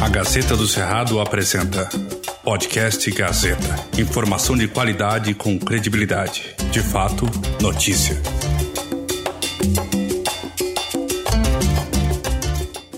A Gazeta do Cerrado apresenta Podcast Gazeta. Informação de qualidade com credibilidade. De fato, notícia.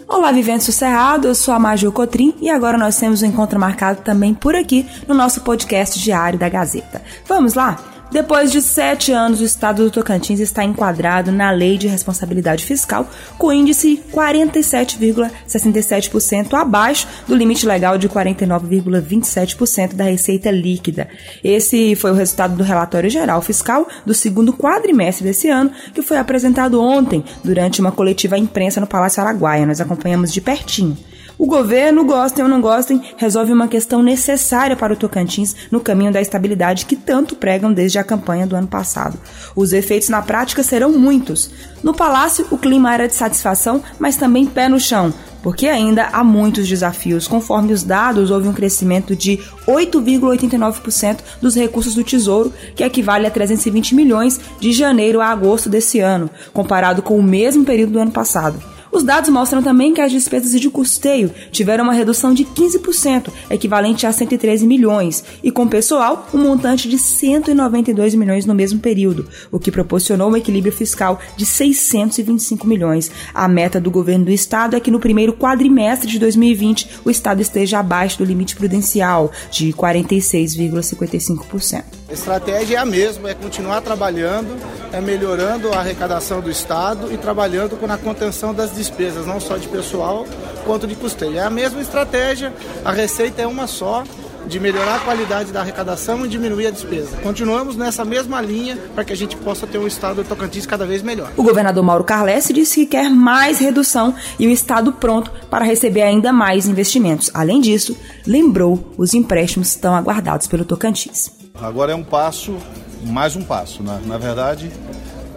Olá, viventes do Cerrado, eu sou a Maju Cotrim e agora nós temos um encontro marcado também por aqui no nosso podcast diário da Gazeta. Vamos lá? Depois de sete anos, o estado do Tocantins está enquadrado na Lei de Responsabilidade Fiscal, com índice 47,67% abaixo do limite legal de 49,27% da receita líquida. Esse foi o resultado do relatório geral fiscal do segundo quadrimestre desse ano, que foi apresentado ontem durante uma coletiva à imprensa no Palácio Araguaia. Nós acompanhamos de pertinho. O governo, gostem ou não gostem, resolve uma questão necessária para o Tocantins no caminho da estabilidade que tanto pregam desde a campanha do ano passado. Os efeitos na prática serão muitos. No palácio, o clima era de satisfação, mas também pé no chão porque ainda há muitos desafios. Conforme os dados, houve um crescimento de 8,89% dos recursos do Tesouro, que equivale a 320 milhões de janeiro a agosto desse ano, comparado com o mesmo período do ano passado. Os dados mostram também que as despesas de custeio tiveram uma redução de 15%, equivalente a 113 milhões, e com pessoal, um montante de 192 milhões no mesmo período, o que proporcionou um equilíbrio fiscal de 625 milhões. A meta do governo do estado é que no primeiro quadrimestre de 2020 o estado esteja abaixo do limite prudencial de 46,55%. A estratégia é a mesma, é continuar trabalhando, é melhorando a arrecadação do estado e trabalhando com a contenção das despesas, não só de pessoal quanto de custeio. É a mesma estratégia, a receita é uma só, de melhorar a qualidade da arrecadação e diminuir a despesa. Continuamos nessa mesma linha para que a gente possa ter um estado de Tocantins cada vez melhor. O governador Mauro Carlesse disse que quer mais redução e o estado pronto para receber ainda mais investimentos. Além disso, lembrou os empréstimos tão aguardados pelo Tocantins. Agora é um passo, mais um passo. Né? Na verdade,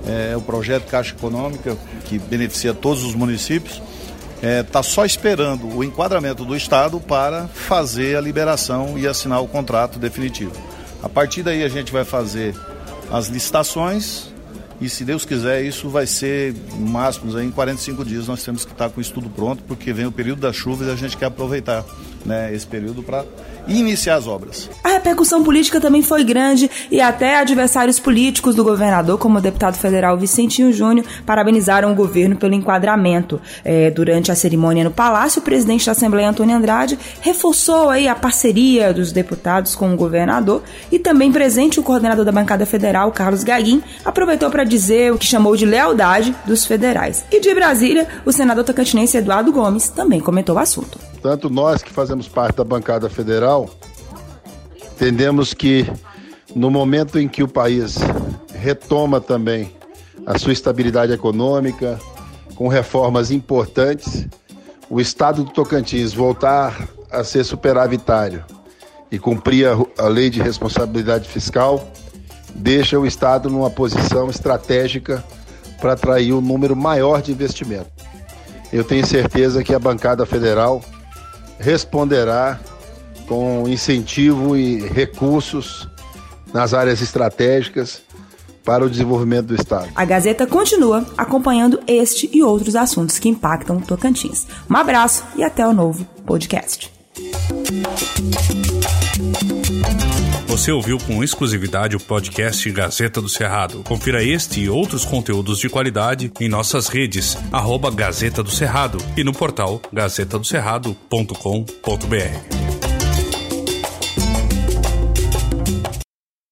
é o projeto Caixa Econômica que beneficia todos os municípios está é, tá só esperando o enquadramento do Estado para fazer a liberação e assinar o contrato definitivo. A partir daí a gente vai fazer as licitações e se Deus quiser isso vai ser máximos aí em 45 dias nós temos que estar com isso tudo pronto porque vem o período das chuvas e a gente quer aproveitar né, esse período para iniciar as obras. A repercussão política também foi grande e até adversários políticos do governador, como o deputado federal Vicentinho Júnior, parabenizaram o governo pelo enquadramento. É, durante a cerimônia no Palácio, o presidente da Assembleia, Antônio Andrade, reforçou aí a parceria dos deputados com o governador e também presente o coordenador da bancada federal, Carlos Gaguin, aproveitou para dizer o que chamou de lealdade dos federais. E de Brasília, o senador tocantinense Eduardo Gomes também comentou o assunto. Tanto nós que fazemos parte da bancada federal, entendemos que no momento em que o país retoma também a sua estabilidade econômica, com reformas importantes, o estado do Tocantins voltar a ser superavitário e cumprir a, a lei de responsabilidade fiscal, deixa o estado numa posição estratégica para atrair um número maior de investimento. Eu tenho certeza que a bancada federal responderá com incentivo e recursos nas áreas estratégicas para o desenvolvimento do Estado. A Gazeta continua acompanhando este e outros assuntos que impactam Tocantins. Um abraço e até o novo podcast. Você ouviu com exclusividade o podcast Gazeta do Cerrado. Confira este e outros conteúdos de qualidade em nossas redes, arroba Gazeta do Cerrado e no portal gazetadocerrado.com.br.